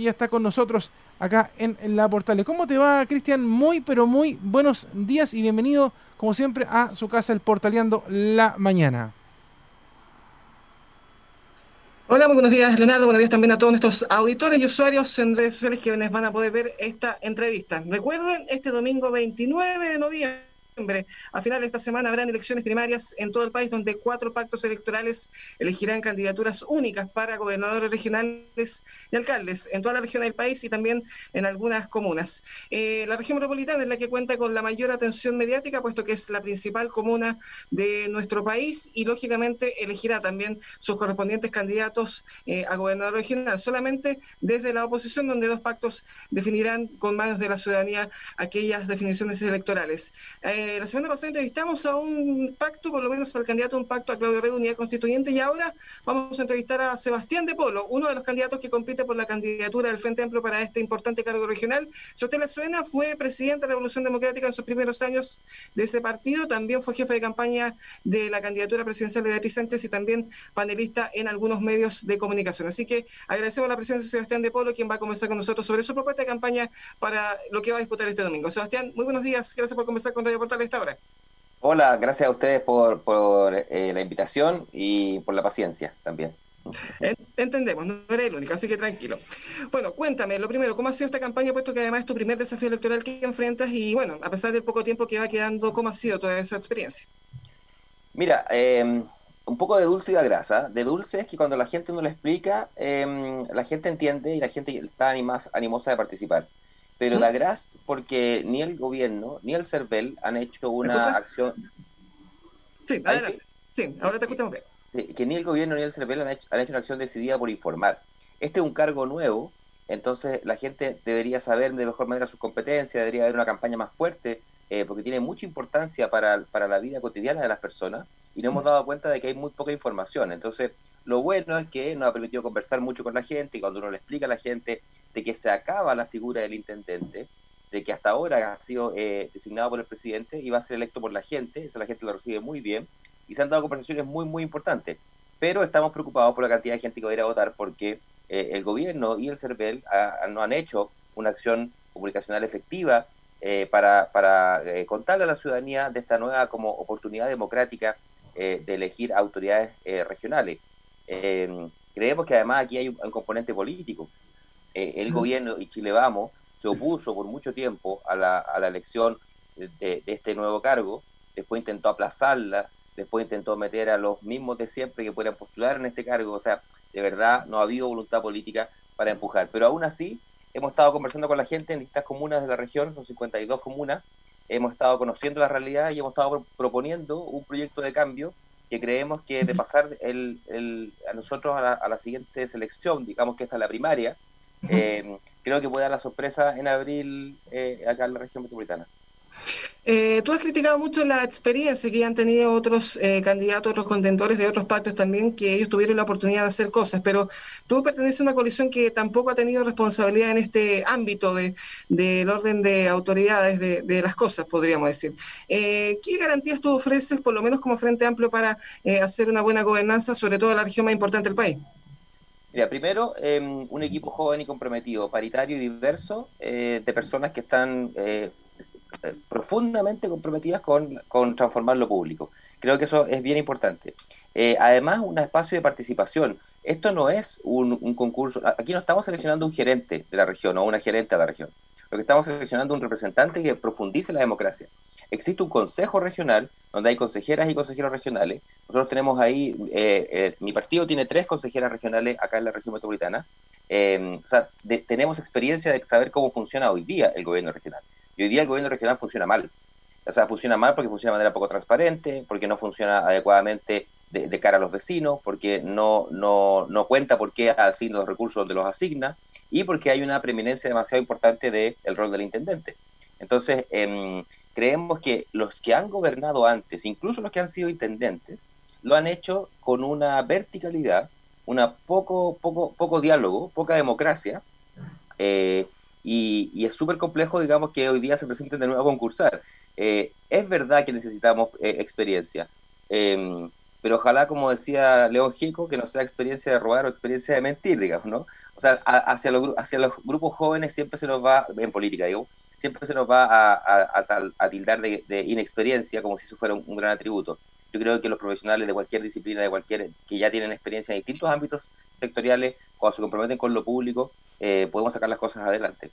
ya está con nosotros acá en, la Portales. ¿Cómo te va, Cristian? Muy, pero muy buenos días y bienvenido, como siempre, a su casa, el Portaleando la Mañana. Hola, muy buenos días, Leonardo. Buenos días también a todos nuestros auditores y usuarios en redes sociales que van a poder ver esta entrevista. Recuerden, este domingo 29 de noviembre a final de esta semana habrán elecciones primarias en todo el país donde cuatro pactos electorales elegirán candidaturas únicas para gobernadores regionales y alcaldes en toda la región del país y también en algunas comunas. Eh, la región metropolitana es la que cuenta con la mayor atención mediática, puesto que es la principal comuna de nuestro país y lógicamente elegirá también sus correspondientes candidatos eh, a gobernador regional, solamente desde la oposición donde dos pactos definirán con manos de la ciudadanía aquellas definiciones electorales. Eh, eh, la semana pasada entrevistamos a un pacto, por lo menos al candidato a un pacto a Claudio Rey, Unidad Constituyente, y ahora vamos a entrevistar a Sebastián de Polo, uno de los candidatos que compite por la candidatura del Frente Amplio para este importante cargo regional. Si usted le suena, fue presidente de la Revolución Democrática en sus primeros años de ese partido, también fue jefe de campaña de la candidatura presidencial de Beatriz y también panelista en algunos medios de comunicación. Así que agradecemos la presencia de Sebastián de Polo, quien va a conversar con nosotros sobre su propuesta de campaña para lo que va a disputar este domingo. Sebastián, muy buenos días, gracias por conversar con Radio esta hora. Hola, gracias a ustedes por, por eh, la invitación y por la paciencia también. Entendemos, no eres el único, así que tranquilo. Bueno, cuéntame, lo primero, ¿cómo ha sido esta campaña, puesto que además es tu primer desafío electoral que enfrentas y bueno, a pesar del poco tiempo que va quedando, ¿cómo ha sido toda esa experiencia? Mira, em, un poco de dulce y de grasa. De dulce es que cuando la gente no le explica, em, la gente entiende y la gente está animosa de participar pero da gras porque ni el gobierno ni el CERVEL han hecho una acción. Sí, adelante. Sí, ahora te escuchamos bien. Que ni el gobierno ni el CERVEL han hecho, han hecho una acción decidida por informar. Este es un cargo nuevo, entonces la gente debería saber de mejor manera sus competencias, debería haber una campaña más fuerte, eh, porque tiene mucha importancia para, para la vida cotidiana de las personas y nos hemos dado cuenta de que hay muy poca información. Entonces, lo bueno es que nos ha permitido conversar mucho con la gente y cuando uno le explica a la gente de que se acaba la figura del intendente, de que hasta ahora ha sido eh, designado por el presidente y va a ser electo por la gente, eso la gente lo recibe muy bien, y se han dado conversaciones muy, muy importantes. Pero estamos preocupados por la cantidad de gente que va a ir a votar porque eh, el gobierno y el CERVEL no han hecho una acción comunicacional efectiva eh, para, para contarle a la ciudadanía de esta nueva como oportunidad democrática de elegir autoridades regionales. creemos que además aquí hay un componente político. Eh, el gobierno y Chile Vamos se opuso por mucho tiempo a la, a la elección de, este nuevo cargo, después intentó aplazarla, después intentó meter a los mismos de siempre que puedan postular en este cargo, o sea, de verdad no ha habido voluntad política para empujar, pero aún así hemos estado conversando con la gente en distintas comunas de la región, son 52 comunas, hemos estado conociendo la realidad y hemos estado proponiendo un proyecto de cambio que creemos que de pasar el, el, a nosotros a la, a la siguiente selección, digamos que esta es la primaria, eh, creo que puede dar la sorpresa en abril eh, acá en la región metropolitana. Eh, tú has criticado mucho la experiencia que han tenido otros candidatos, otros contendores de otros pactos también, que ellos tuvieron la oportunidad de hacer cosas, pero tú perteneces a una coalición que tampoco ha tenido responsabilidad en este ámbito del de, orden de autoridades de, de, las cosas, podríamos decir. ¿Qué garantías tú ofreces, por lo menos como Frente Amplio, para hacer una buena gobernanza, sobre todo en la región más importante del país? Mira, primero, em, un equipo joven y comprometido, paritario y diverso, eh, de personas que están eh, eh, profundamente comprometidas con, transformar lo público. Creo que eso es bien importante. además, un espacio de participación. Esto no es un, un, concurso, aquí no estamos seleccionando un gerente de la región o una gerente de la región. Lo que estamos seleccionando es un representante que profundice la democracia existe un consejo regional donde hay consejeras y consejeros regionales. Nosotros tenemos ahí, eh, eh, mi partido tiene tres consejeras regionales acá en la región metropolitana. Eh, o sea, tenemos experiencia de saber cómo funciona hoy día el gobierno regional. Y hoy día el gobierno regional funciona mal. O sea, funciona mal porque funciona de manera poco transparente, porque no funciona adecuadamente de, cara a los vecinos, porque no, no, no cuenta por qué asigna los recursos donde los asigna y porque hay una preeminencia demasiado importante del rol del intendente. Entonces, eh, creemos que los que han gobernado antes, incluso los que han sido intendentes, lo han hecho con una verticalidad, una poco, poco, poco diálogo, poca democracia, eh, y, es súper complejo, digamos, que hoy día se presenten de nuevo a concursar. Eh, es verdad que necesitamos eh, experiencia, em, pero ojalá, como decía León Gico, que no sea experiencia de robar o experiencia de mentir, digamos, ¿no? O sea, hacia, los, hacia los grupos jóvenes siempre se nos va, en política, digo, siempre se nos va a, a, tildar de, inexperiencia como si eso fuera un, gran atributo. Yo creo que los profesionales de cualquier disciplina, de cualquier que ya tienen experiencia en distintos ámbitos sectoriales, cuando se comprometen con lo público, eh, podemos sacar las cosas adelante.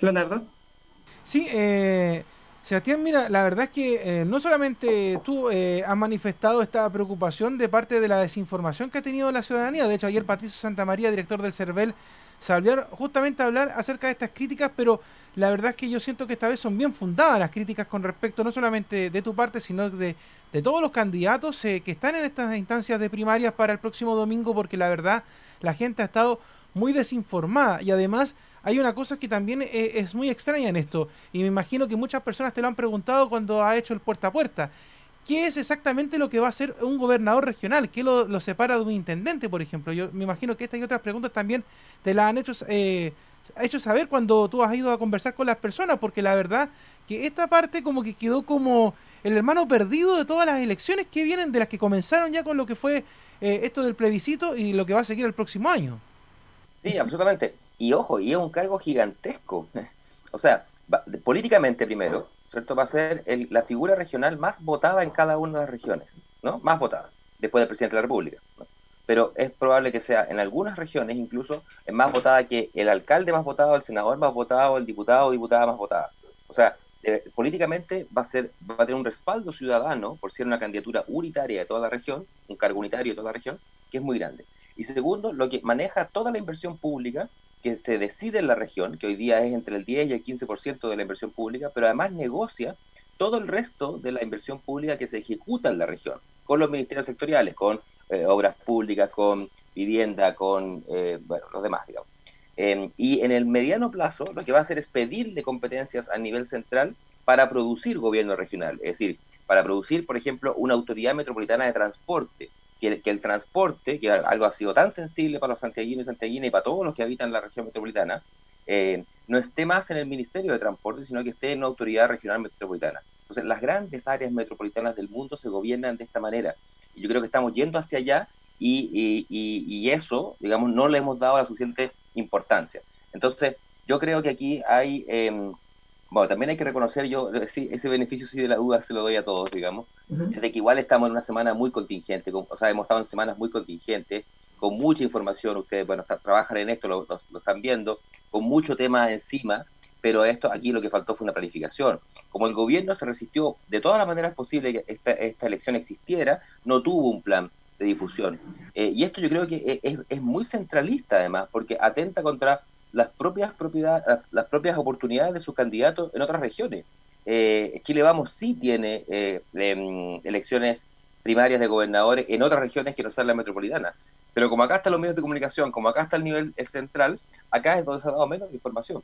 Leonardo. Sí, eh, Sebastián, mira, la verdad es que eh, no solamente tú eh, has manifestado esta preocupación de parte de la desinformación que ha tenido la ciudadanía, de hecho ayer Patricio Santamaría, director del CERVEL, salió justamente a hablar acerca de estas críticas, pero la verdad es que yo siento que esta vez son bien fundadas las críticas con respecto no solamente de tu parte, sino de, de todos los candidatos eh, que están en estas instancias de primarias para el próximo domingo, porque la verdad la gente ha estado muy desinformada. Y además hay una cosa que también e, es, muy extraña en esto, y me imagino que muchas personas te lo han preguntado cuando ha hecho el puerta a puerta. ¿Qué es exactamente lo que va a hacer un gobernador regional? ¿Qué lo, separa de un intendente, por ejemplo? Yo me imagino que estas y otras preguntas también te las han hecho, eh, hecho saber cuando tú has ido a conversar con las personas, porque la verdad que esta parte como que quedó como el hermano perdido de todas las elecciones que vienen, de las que comenzaron ya con lo que fue eh, esto del plebiscito y lo que va a seguir el próximo año. Sí, absolutamente. Y ojo, y es un cargo gigantesco. o sea, políticamente primero, ¿cierto? Va a ser la figura regional más votada en cada una de las regiones, ¿no? Más votada, después del presidente de la República. Pero es probable que sea en algunas regiones incluso más votada que el alcalde más votado, el senador más votado, el diputado o diputada más votada. O sea, políticamente va a ser va a tener un respaldo ciudadano por ser una candidatura unitaria de toda la región, un cargo unitario de toda la región, que es muy grande. Y segundo, lo que maneja toda la inversión pública que se decide en la región, que hoy día es entre el 10 y el 15% de la inversión pública, pero además negocia todo el resto de la inversión pública que se ejecuta en la región, con los ministerios sectoriales, con eh, obras públicas, con vivienda, con eh, los demás, digamos. Em, y en el mediano plazo, lo que va a hacer es pedirle competencias a nivel central para producir gobierno regional, es decir, para producir, por ejemplo, una autoridad metropolitana de transporte, que, el transporte, que algo ha sido tan sensible para los santiaguinos y santiaguinas y para todos los que habitan la región metropolitana, eh, no esté más en el Ministerio de Transporte, sino que esté en una autoridad regional metropolitana. Entonces, las grandes áreas metropolitanas del mundo se gobiernan de esta manera. Y yo creo que estamos yendo hacia allá y, y, eso, digamos, no le hemos dado la suficiente importancia. Entonces, yo creo que aquí hay em, bueno, también hay que reconocer, yo ese beneficio sí de la duda se lo doy a todos, digamos, es de que igual estamos en una semana muy contingente, o sea, hemos estado en semanas muy contingentes, con mucha información, ustedes, bueno, trabajan en esto, lo, están viendo, con mucho tema encima, pero esto aquí lo que faltó fue una planificación. Como el gobierno se resistió de todas las maneras posibles que esta, esta elección existiera, no tuvo un plan de difusión. Eh, y esto yo creo que es, es muy centralista además, porque atenta contra las propias propiedades, las propias oportunidades de sus candidatos en otras regiones. Eh, Chile Vamos sí tiene eh, em, elecciones primarias de gobernadores en otras regiones que no son la metropolitana. Pero como acá están los medios de comunicación, como acá está el nivel central, acá es donde se ha dado menos información.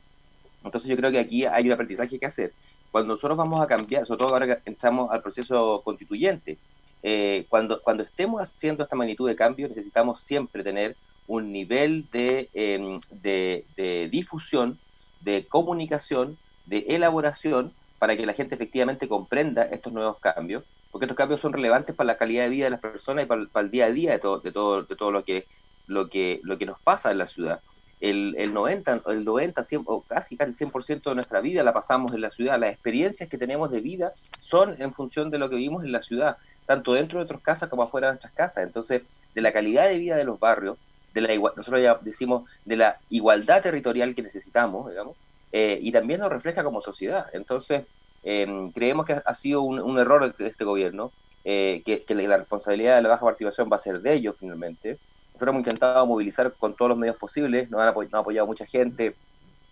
Entonces yo creo que aquí hay un aprendizaje que hacer. Cuando nosotros vamos a cambiar, sobre todo ahora que entramos al proceso constituyente, eh, cuando, cuando estemos haciendo esta magnitud de cambio, necesitamos siempre tener un nivel em, de, de, difusión, de comunicación, de elaboración, para que la gente efectivamente comprenda estos nuevos cambios, porque estos cambios son relevantes para la calidad de vida de las personas y para, el día a día de todo, de todo, de todo lo, que, lo, que, lo que nos pasa en la ciudad. El, el 90, el 90 100, o casi, casi 100% de nuestra vida la pasamos en la ciudad. Las experiencias que tenemos de vida son en función de lo que vivimos en la ciudad, tanto dentro de nuestras casas como afuera de nuestras casas. Entonces, de la calidad de vida de los barrios, de la nosotros ya decimos de la igualdad territorial que necesitamos, digamos, eh, y también nos refleja como sociedad. Entonces, em, creemos que ha sido un, error de este gobierno, eh, que, la responsabilidad de la baja participación va a ser de ellos finalmente. Nosotros hemos intentado movilizar con todos los medios posibles, nos han apoyado, mucha gente,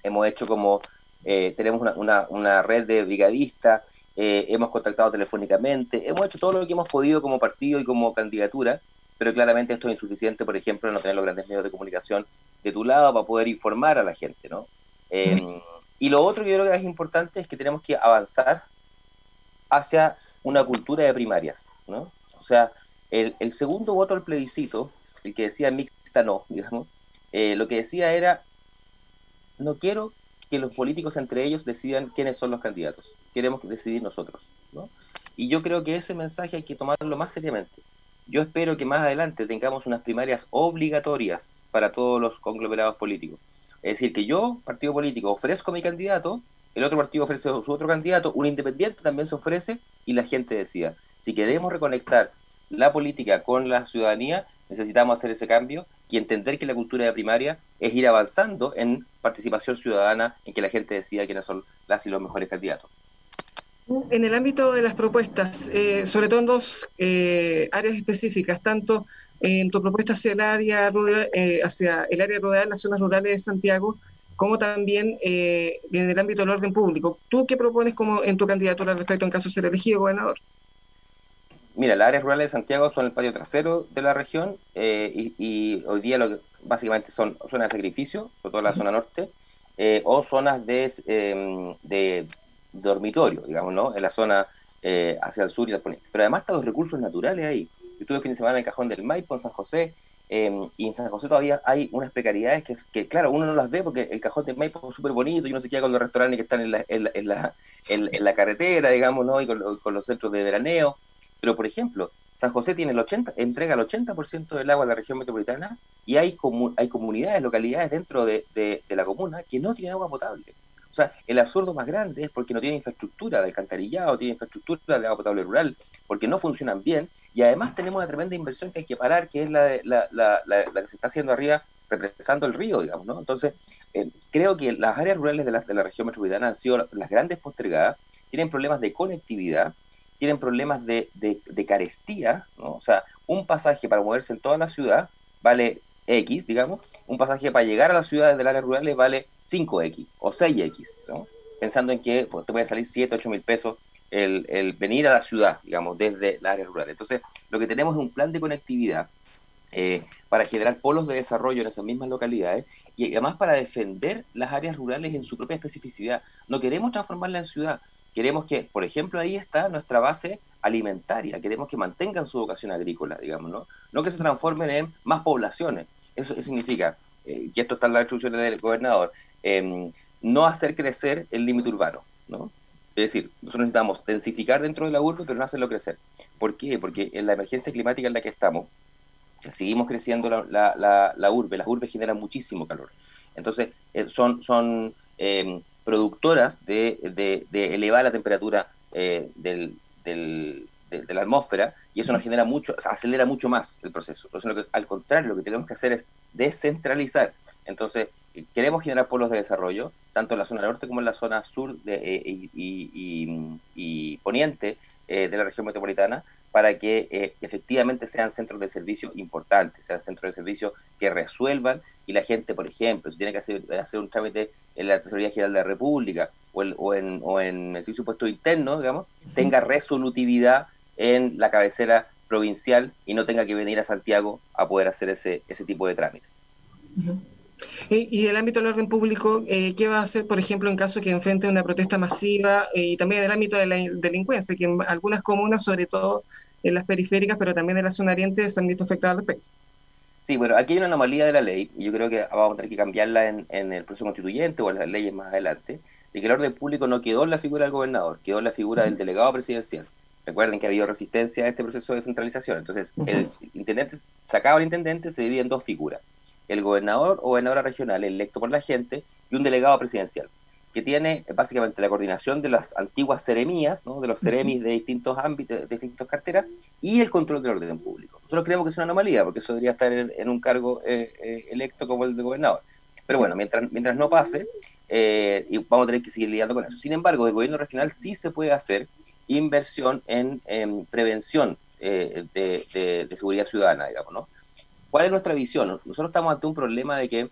hemos hecho como, eh, tenemos una, una, red de brigadistas, hemos contactado telefónicamente, hemos hecho todo lo que hemos podido como partido y como candidatura, pero claramente esto es insuficiente, por ejemplo, no tener los grandes medios de comunicación de tu lado para poder informar a la gente, ¿no? Em, y lo otro que yo creo que es importante es que tenemos que avanzar hacia una cultura de primarias, ¿no? O sea, el, segundo voto al plebiscito, el que decía mixta no, digamos, eh, lo que decía era, no quiero que los políticos entre ellos decidan quiénes son los candidatos, queremos decidir nosotros, ¿no? Y yo creo que ese mensaje hay que tomarlo más seriamente. Yo espero que más adelante tengamos unas primarias obligatorias para todos los conglomerados políticos. Es decir, que yo, partido político, ofrezco mi candidato, el otro partido ofrece su otro candidato, un independiente también se ofrece y la gente decida. Si queremos reconectar la política con la ciudadanía, necesitamos hacer ese cambio y entender que la cultura de primaria es ir avanzando en participación ciudadana, en que la gente decida quiénes son las y los mejores candidatos. En el ámbito de las propuestas, eh, sobre todo en dos eh, áreas específicas, tanto en tu propuesta hacia el área rural, eh, hacia el área rural, las zonas rurales de Santiago, como también en el ámbito del orden público. ¿Tú qué propones como en tu candidatura al respecto en caso de ser elegido gobernador? Mira, las áreas rurales de Santiago son el patio trasero de la región y, hoy día lo que básicamente son zonas de sacrificio, sobre todo la zona norte, o zonas de, de dormitorio, digamos, ¿no? En la zona eh, hacia el sur y el poniente. Pero además están los recursos naturales ahí. Yo estuve el fin de semana en el Cajón del Maipo, en San José, em, y en San José todavía hay unas precariedades que, que, claro, uno no las ve porque el Cajón del Maipo es súper bonito y uno se queda con los restaurantes que están en la, en la, en la, carretera, digamos, ¿no? Y con, los centros de veraneo. Pero, por ejemplo, San José tiene el 80, entrega el 80% del agua a la región metropolitana y hay, hay comunidades, localidades dentro de, de, de la comuna que no tienen agua potable. O sea, el absurdo más grande es porque no tiene infraestructura de alcantarillado, tiene infraestructura de agua potable rural, porque no funcionan bien, y además tenemos una tremenda inversión que hay que parar, que es la, la, la, la que se está haciendo arriba, represando el río, digamos, ¿no? Entonces, eh, creo que las áreas rurales de la, de la región metropolitana han sido las grandes postergadas, tienen problemas de conectividad, tienen problemas de, de, de carestía, ¿no? O sea, un pasaje para moverse en toda la ciudad vale X, digamos, un pasaje para llegar a las ciudades del área rurales vale 5X o 6X, ¿no? pensando en que pues, te puede salir 7, 8 mil pesos el, el, venir a la ciudad, digamos, desde la área rural. Entonces, lo que tenemos es un plan de conectividad eh, para generar polos de desarrollo en esas mismas localidades y además para defender las áreas rurales en su propia especificidad. No queremos transformarla en ciudad, queremos que, por ejemplo, ahí está nuestra base alimentaria, queremos que mantengan su vocación agrícola, digamos, ¿no? No que se transformen en más poblaciones. Eso, significa, eh, y esto está en las instrucciones del gobernador, em, no hacer crecer el límite urbano, ¿no? Es decir, nosotros necesitamos densificar dentro de la urbe, pero no hacerlo crecer. ¿Por qué? Porque en la emergencia climática en la que estamos, seguimos creciendo la, la, la, urbe, las urbes generan muchísimo calor. Entonces, eh, son, son em, productoras de, de, de, elevar la temperatura eh, del, del, de, la atmósfera y eso nos genera mucho, acelera mucho más el proceso. Entonces, al contrario, lo que tenemos que hacer es descentralizar. Entonces, eh, queremos generar polos de desarrollo, tanto en la zona norte como en la zona sur de, eh, y, poniente eh, de la región metropolitana, para que efectivamente sean centros de servicio importantes, sean centros de servicio que resuelvan y la gente, por ejemplo, si tiene que hacer, hacer un trámite en la Tesorería General de la República o, o, en, o en el servicio interno, digamos, tenga resolutividad en la cabecera provincial y no tenga que venir a Santiago a poder hacer ese, ese tipo de trámite. Y, el ámbito del orden público, eh, ¿qué va a hacer, por ejemplo, en caso que enfrente una protesta masiva eh, y también en el ámbito de la delincuencia, que en algunas comunas, sobre todo en las periféricas, pero también en la zona oriente, se han visto afectadas al respecto? Sí, bueno, aquí hay una anomalía de la ley, y yo creo que vamos a tener que cambiarla en, en el proceso constituyente o en las leyes más adelante, de que el orden público no quedó en la figura del gobernador, quedó en la figura del delegado presidencial. Recuerden que ha habido resistencia a este proceso de descentralización. Entonces, el intendente, sacado el intendente, se divide en dos figuras. El gobernador o gobernadora regional electo por la gente y un delegado presidencial, que tiene básicamente la coordinación de las antiguas seremías, ¿no? de los seremis de distintos ámbitos, de distintas carteras, y el control del orden público. Nosotros creemos que es una anomalía, porque eso debería estar en, un cargo eh, eh, electo como el de gobernador. Pero bueno, mientras, mientras no pase, eh, y vamos a tener que seguir lidiando con eso. Sin embargo, el gobierno regional sí se puede hacer inversión en, prevención eh, de, seguridad ciudadana, digamos, ¿no? ¿Cuál es nuestra visión? Nosotros estamos ante un problema de que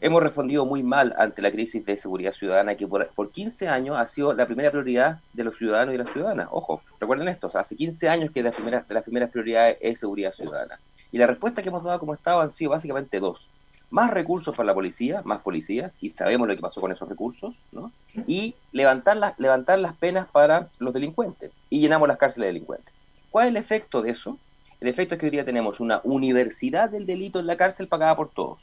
hemos respondido muy mal ante la crisis de seguridad ciudadana que por, 15 años ha sido la primera prioridad de los ciudadanos y las ciudadanas. Ojo, recuerden esto, hace 15 años que de las, primeras, de las primeras prioridades es seguridad ciudadana. Y la respuesta que hemos dado como Estado han sido básicamente dos más recursos para la policía, más policías, y sabemos lo que pasó con esos recursos, ¿no? Y levantar las, levantar las penas para los delincuentes, y llenamos las cárceles de delincuentes. ¿Cuál es el efecto de eso? El efecto es que hoy día tenemos una universidad del delito en la cárcel pagada por todos.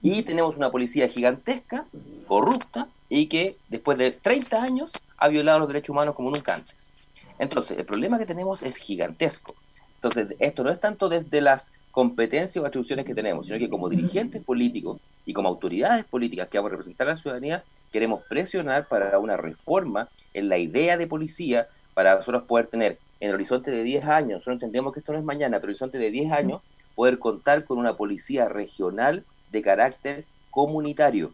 Y tenemos una policía gigantesca, corrupta, y que después de 30 años ha violado los derechos humanos como nunca antes. Entonces, el problema que tenemos es gigantesco. Entonces, esto no es tanto desde las competencias o atribuciones que tenemos, sino que como dirigentes políticos y como autoridades políticas que vamos a representar a la ciudadanía, queremos presionar para una reforma en la idea de policía para nosotros poder tener en el horizonte de 10 años, nosotros entendemos que esto no es mañana, pero el horizonte de 10 años, poder contar con una policía regional de carácter comunitario.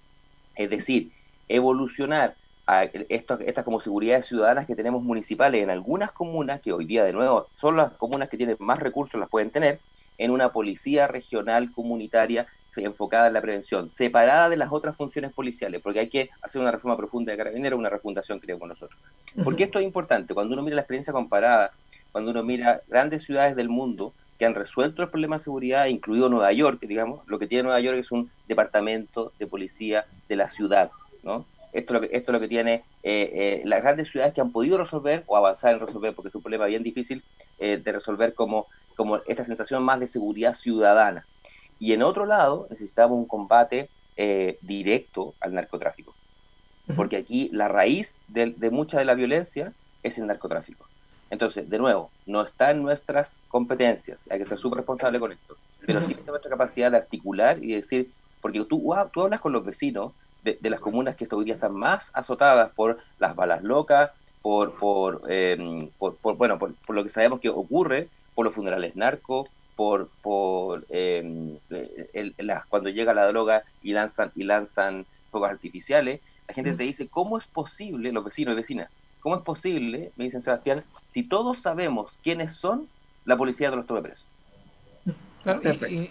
Es decir, evolucionar a estas como seguridades ciudadanas que tenemos municipales en algunas comunas, que hoy día de nuevo son las comunas que tienen más recursos, las pueden tener, en una policía regional comunitaria enfocada en la prevención, separada de las otras funciones policiales, porque hay que hacer una reforma profunda de carabineros, una refundación, creo, con nosotros. Porque esto es importante, cuando uno mira la experiencia comparada, cuando uno mira grandes ciudades del mundo que han resuelto el problema de seguridad, incluido Nueva York, digamos, lo que tiene Nueva York es un departamento de policía de la ciudad, ¿no? Esto es lo que, esto lo que tiene eh, eh, las grandes ciudades que han podido resolver o avanzar en resolver, porque es un problema bien difícil eh, de resolver como, como esta sensación más de seguridad ciudadana. Y en otro lado, necesitamos un combate directo al narcotráfico, porque aquí la raíz de, de mucha de la violencia es el narcotráfico. Entonces, de nuevo, no está en nuestras competencias, hay que ser súper responsable con esto, pero sí está nuestra capacidad de articular y decir, porque tú, tú hablas con los vecinos de, las comunas que hoy día están más azotadas por las balas locas, por, por, em, por, bueno, por, lo que sabemos que ocurre, por los funerales narcos, por, por em, las, cuando llega la droga y lanzan, y lanzan fuegos artificiales, la gente te dice, ¿cómo es posible, los vecinos y vecinas, cómo es posible, me dicen Sebastián, si todos sabemos quiénes son, la policía de los tome presos?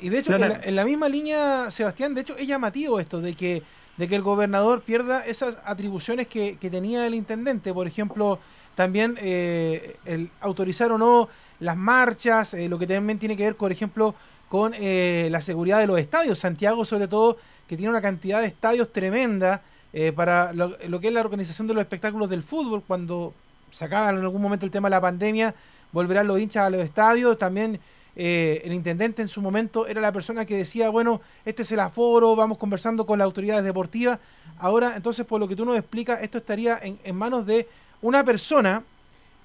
y, de hecho, en la, en la, misma línea, Sebastián, de hecho es llamativo esto de que de que el gobernador pierda esas atribuciones que, tenía el intendente. Por ejemplo, también eh, el autorizar o no las marchas, eh, lo que también tiene que ver, por ejemplo, con eh, la seguridad de los estadios. Santiago, sobre todo, que tiene una cantidad de estadios tremenda para lo, que es la organización de los espectáculos del fútbol. Cuando se acaba en algún momento el tema de la pandemia, volverán los hinchas a los estadios. También eh, el intendente en su momento era la persona que decía, bueno, este es el aforo, vamos conversando con las autoridades deportivas. Ahora, entonces, por lo que tú nos explicas, esto estaría en, en manos de una persona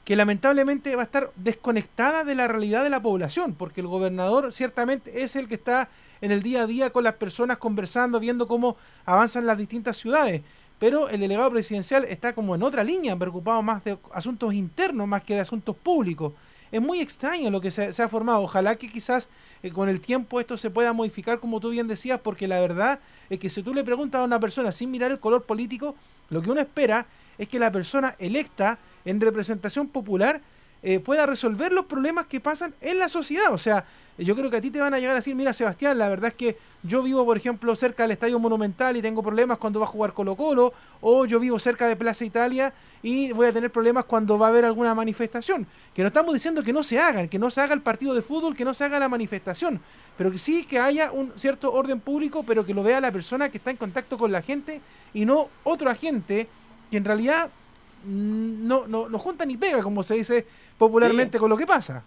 que lamentablemente va a estar desconectada de la realidad de la población, porque el gobernador ciertamente es el que está en el día a día con las personas conversando, viendo cómo avanzan las distintas ciudades. Pero el delegado presidencial está como en otra línea, preocupado más de asuntos internos más que de asuntos públicos es muy extraño lo que se, ha formado. Ojalá que quizás eh, con el tiempo esto se pueda modificar, como tú bien decías, porque la verdad es que si tú le preguntas a una persona sin mirar el color político, lo que uno espera es que la persona electa en representación popular eh, pueda resolver los problemas que pasan en la sociedad. O sea, yo creo que a ti te van a llegar a decir, mira Sebastián, la verdad es que yo vivo, por ejemplo, cerca del Estadio Monumental y tengo problemas cuando va a jugar Colo Colo, o yo vivo cerca de Plaza Italia y voy a tener problemas cuando va a haber alguna manifestación. Que no estamos diciendo que no se hagan, que no se haga el partido de fútbol, que no se haga la manifestación, pero que sí que haya un cierto orden público, pero que lo vea la persona que está en contacto con la gente y no otro agente que en realidad no, no, no junta ni pega, como se dice popularmente, con lo que pasa.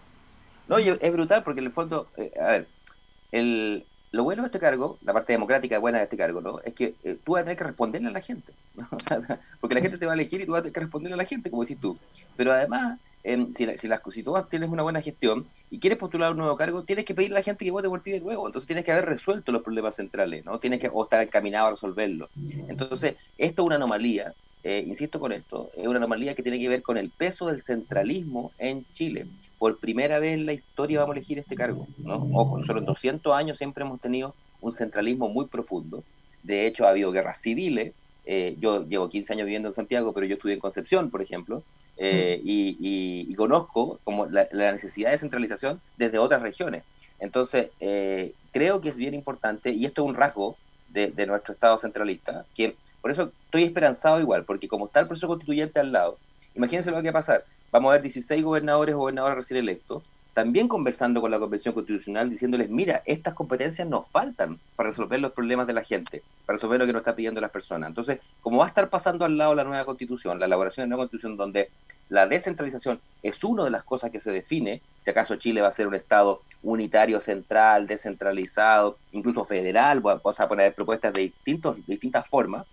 No, es brutal porque en el fondo, eh, a ver, el, lo bueno de este cargo, la parte democrática buena de este cargo, ¿no? Es que eh, tú vas a tener que responderle a la gente, porque la gente te va a elegir y tú vas a tener que responderle a la gente, como decís tú. Pero además, em, si, si, las, si tú tienes una buena gestión y quieres postular un nuevo cargo, tienes que pedirle a la gente que vote por ti de nuevo. Entonces tienes que haber resuelto los problemas centrales, ¿no? Tienes que o estar encaminado a resolverlos. Entonces, esto es una anomalía eh, insisto con esto, es una anomalía que tiene que ver con el peso del centralismo en Chile. Por primera vez en la historia vamos a elegir este cargo. ¿no? Ojo, nosotros en 200 años siempre hemos tenido un centralismo muy profundo. De hecho, ha habido guerras civiles. Eh, yo llevo 15 años viviendo en Santiago, pero yo estudié en Concepción, por ejemplo, eh, y, conozco como la, necesidad de centralización desde otras regiones. Entonces, creo que es bien importante, y esto es un rasgo de, de nuestro Estado centralista, que por eso estoy esperanzado igual, porque como está el proceso constituyente al lado, imagínense lo que va a pasar. Vamos a ver 16 gobernadores o gobernadores recién electos, también conversando con la Convención Constitucional, diciéndoles, mira, estas competencias nos faltan para resolver los problemas de la gente, para resolver lo que nos está pidiendo las personas. Entonces, como va a estar pasando al lado la nueva constitución, la elaboración de la nueva constitución, donde la descentralización es una de las cosas que se define, si acaso Chile va a ser un Estado unitario, central, descentralizado, incluso federal, vamos a poner propuestas de, distintos, de distintas formas,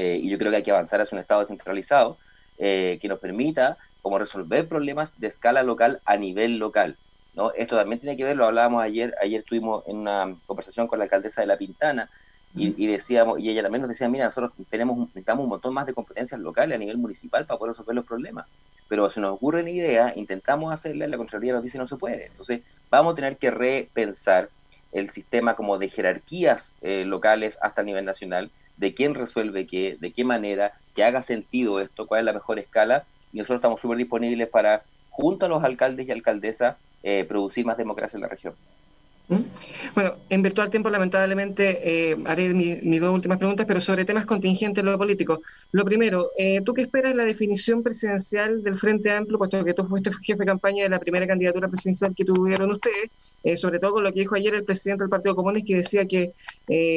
eh, y yo creo que hay que avanzar hacia un Estado descentralizado eh, que nos permita como resolver problemas de escala local a nivel local. ¿no? Esto también tiene que ver, lo hablábamos ayer, ayer estuvimos en una conversación con la alcaldesa de La Pintana y, decíamos, y ella también nos decía, mira, nosotros tenemos, necesitamos un montón más de competencias locales a nivel municipal para poder resolver los problemas. Pero se nos ocurre una idea, intentamos hacerla, la Contraloría nos dice no se puede. Entonces, vamos a tener que repensar el sistema como de jerarquías eh, locales hasta el nivel nacional, de quién resuelve qué, de qué manera, que haga sentido esto, cuál es la mejor escala, y nosotros estamos súper disponibles para, junto a los alcaldes y alcaldesas, eh, producir más democracia en la región. ¿Mm? Bueno, en virtual tiempo, lamentablemente, eh, haré mis dos últimas preguntas, pero sobre temas contingentes en lo político. Lo primero, eh, ¿tú qué esperas de la definición presidencial del Frente Amplio, puesto que tú fuiste jefe de campaña de la primera candidatura presidencial que tuvieron ustedes, eh, sobre todo con lo que dijo ayer el presidente del Partido Comunista, que decía que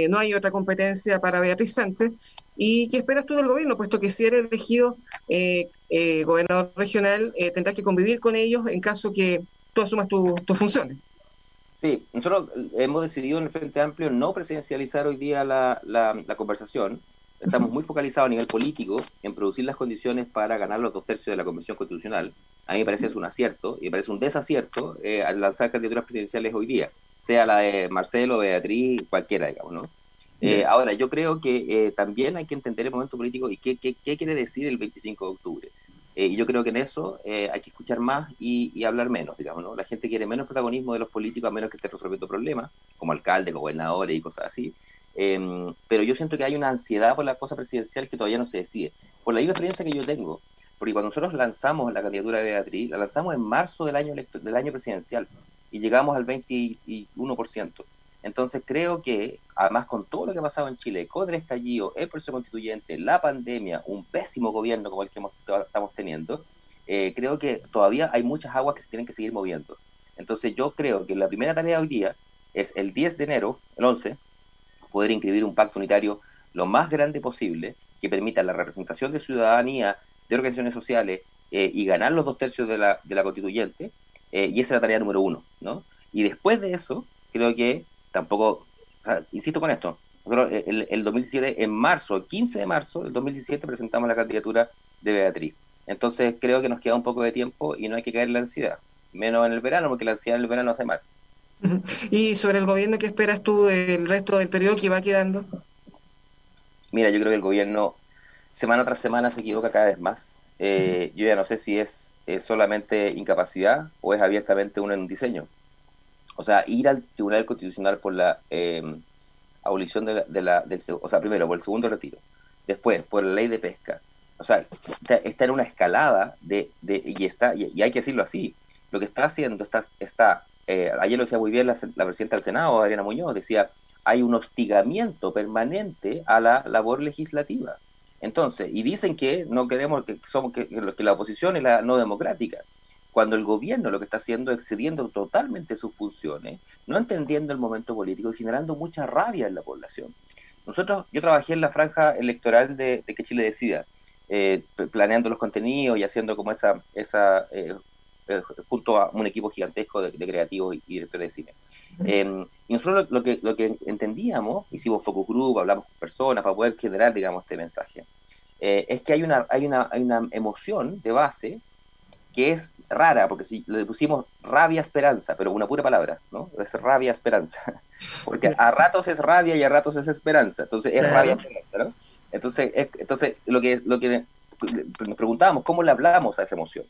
no hay otra competencia para Beatriz Sánchez? ¿Y qué esperas tú del gobierno, puesto que si eres elegido gobernador regional, tendrás que convivir con ellos en caso que tú asumas tus funciones? Sí, nosotros hemos decidido en el Frente Amplio no presidencializar hoy día la, la, conversación. Estamos muy focalizados a nivel político en producir las condiciones para ganar los dos tercios de la Convención Constitucional. A mí me parece es un acierto y me parece un desacierto eh, al lanzar candidaturas presidenciales hoy día, sea la de Marcelo, Beatriz, cualquiera, digamos, ¿no? Eh, ahora, yo creo que eh, también hay que entender el momento político y qué, qué, qué quiere decir el 25 de octubre. Eh, y yo creo que en eso eh, hay que escuchar más y, hablar menos, digamos, ¿no? La gente quiere menos protagonismo de los políticos a menos que estén resolviendo problemas, como alcaldes, gobernadores y cosas así. Em, pero yo siento que hay una ansiedad por la cosa presidencial que todavía no se decide. Por la misma experiencia que yo tengo, porque cuando nosotros lanzamos la candidatura de Beatriz, la lanzamos en marzo del año, del año presidencial y llegamos al 21%. Entonces creo que, además con todo lo que ha pasado en Chile, con el estallido, el proceso constituyente, la pandemia, un pésimo gobierno como el que estamos teniendo, eh, creo que todavía hay muchas aguas que se tienen que seguir moviendo. Entonces yo creo que la primera tarea hoy día es el 10 de enero, el 11, poder inscribir un pacto unitario lo más grande posible que permita la representación de ciudadanía, de organizaciones sociales eh, y ganar los dos tercios de la, de la constituyente. Eh, y esa es la tarea número uno. ¿no? Y después de eso, creo que tampoco, o sea, insisto con esto, el, el 2017, en marzo, el 15 de marzo del 2017, presentamos la candidatura de Beatriz. Entonces creo que nos queda un poco de tiempo y no hay que caer en la ansiedad, menos en el verano, porque la ansiedad en el verano hace mal. ¿Y sobre el gobierno qué esperas tú del resto del periodo que va quedando? Mira, yo creo que el gobierno semana tras semana se equivoca cada vez más. Eh, yo ya no sé si es, es, solamente incapacidad o es abiertamente un diseño o sea, ir al Tribunal Constitucional por la em, abolición de la, del, o sea, primero por el segundo retiro, después por la ley de pesca, o sea, está, en una escalada de, de y está, y, hay que decirlo así, lo que está haciendo está, está eh, ayer lo decía muy bien la, la presidenta del Senado, Adriana Muñoz, decía, hay un hostigamiento permanente a la labor legislativa. Entonces, y dicen que no queremos que somos que la oposición es la no democrática cuando el gobierno lo que está haciendo es excediendo totalmente sus funciones, no entendiendo el momento político y generando mucha rabia en la población. Nosotros, yo trabajé en la franja electoral de, que Chile decida, eh, planeando los contenidos y haciendo como esa, esa eh, eh, junto a un equipo gigantesco de, creativos y, directores de cine. Em, y nosotros lo, que, lo que entendíamos, hicimos focus group, hablamos con personas para poder generar, digamos, este mensaje, es que hay una, hay, una, hay una emoción de base que es rara, porque si le pusimos rabia esperanza, pero una pura palabra, ¿no? Es rabia esperanza. Porque a ratos es rabia y a ratos es esperanza. Entonces es rabia esperanza, ¿no? Entonces, entonces lo que lo que nos preguntábamos, ¿cómo le hablamos a esa emoción?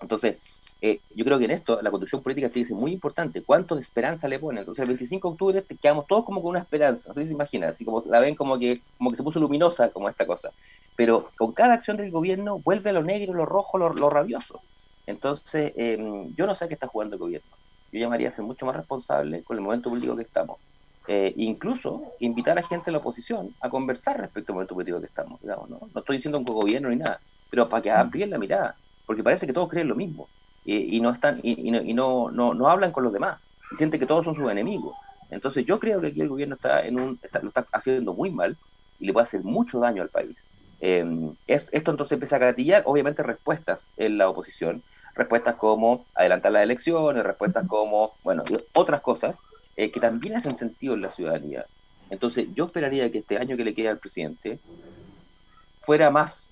Entonces, eh, yo creo que en esto la construcción política te dice muy importante, ¿cuánto de esperanza le ponen? Entonces el 25 de octubre quedamos todos como con una esperanza, no sé si se imaginan, así como la ven como que, como que se puso luminosa como esta cosa pero con cada acción del gobierno vuelve a lo negro, lo rojo, lo, rabioso. Entonces, em, yo no sé qué está jugando el gobierno. Yo llamaría a ser mucho más responsable con el momento político que estamos. Eh, incluso invitar a gente de la oposición a conversar respecto al momento político que estamos. Digamos, ¿no? no estoy diciendo un gobierno ni nada, pero para que amplíen la mirada, porque parece que todos creen lo mismo y no están y, no, y no, no, no, hablan con los demás y sienten que todos son sus enemigos. Entonces, yo creo que aquí el gobierno está en un lo está haciendo muy mal y le puede hacer mucho daño al país. Em, esto entonces empieza a gatillar, obviamente, respuestas en la oposición, respuestas como adelantar las elecciones, respuestas como, bueno, otras cosas eh, que también hacen sentido en la ciudadanía. Entonces, yo esperaría que este año que le queda al presidente fuera más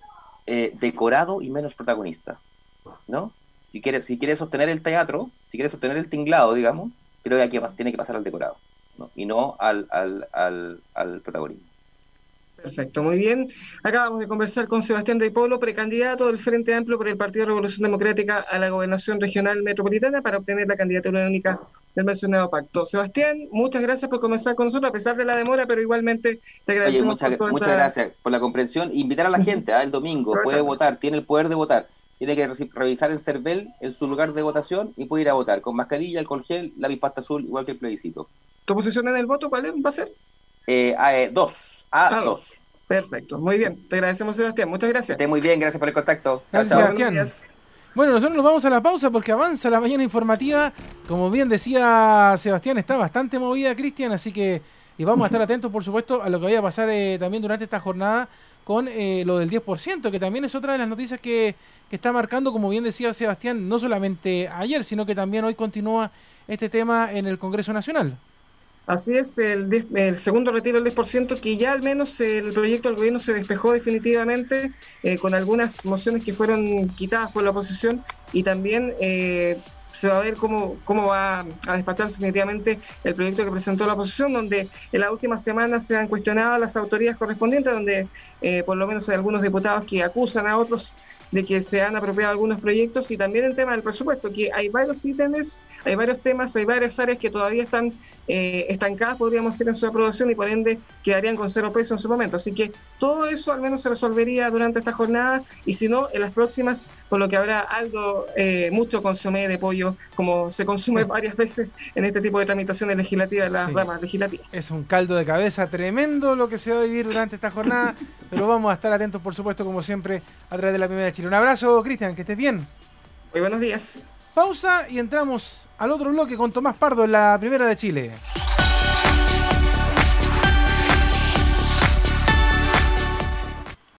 eh, decorado y menos protagonista. ¿no? Si quiere, si quiere sostener el teatro, si quiere sostener el tinglado, digamos, creo que tiene que pasar al decorado, ¿no? y no al, al, al, al protagonismo. Perfecto, muy bien. Acabamos de conversar con Sebastián de Polo, precandidato del Frente Amplio por el Partido Revolución Democrática a la Gobernación Regional Metropolitana para obtener la candidatura única del mencionado pacto. Sebastián, muchas gracias por comenzar con nosotros, a pesar de la demora, pero igualmente te agradecemos. Oye, muchas, muchas gracias por la comprensión. Invitar a la gente, ¿ah? el domingo, puede votar, tiene el poder de votar. Tiene que revisar en CERVEL en su lugar de votación y puede ir a votar con mascarilla, alcohol gel, la pasta azul, igual que el plebiscito. ¿Tu posición en el voto cuál va a ser? Eh, eh, dos. A, dos. Perfecto, muy bien. Te agradecemos, Sebastián. Muchas gracias. Esté muy bien, gracias por el contacto. Gracias, Sebastián. Bueno, nosotros nos vamos a la pausa porque avanza la mañana informativa. Como bien decía Sebastián, está bastante movida, Cristian, así que y vamos a estar atentos, por supuesto, a lo que vaya a pasar eh, también durante esta jornada con eh, lo del 10%, que también es otra de las noticias que, que está marcando, como bien decía Sebastián, no solamente ayer, sino que también hoy continúa este tema en el Congreso Nacional. Así es, el, el, segundo retiro del 10%, que ya al menos el proyecto del gobierno se despejó definitivamente eh, con algunas mociones que fueron quitadas por la oposición y también eh, se va a ver cómo, cómo va a despacharse definitivamente el proyecto que presentó la oposición, donde en la última semana se han cuestionado las autoridades correspondientes, donde eh, por lo menos hay algunos diputados que acusan a otros de que se han apropiado algunos proyectos y también el tema del presupuesto, que hay varios ítems, hay varios temas, hay varias áreas que todavía están eh, estancadas, podríamos decir, en su aprobación y por ende quedarían con cero peso en su momento. Así que todo eso al menos se resolvería durante esta jornada y si no, en las próximas, por lo que habrá algo, eh, mucho consomé de pollo, como se consume varias veces en este tipo de tramitaciones legislativas, las ramas legislativas. Es un caldo de cabeza tremendo lo que se va a vivir durante esta jornada, pero vamos a estar atentos, por supuesto, como siempre, a través de la primera de Un abrazo, Cristian, que estés bien. Muy buenos días. Pausa y entramos al otro bloque con Tomás Pardo en la primera de Chile.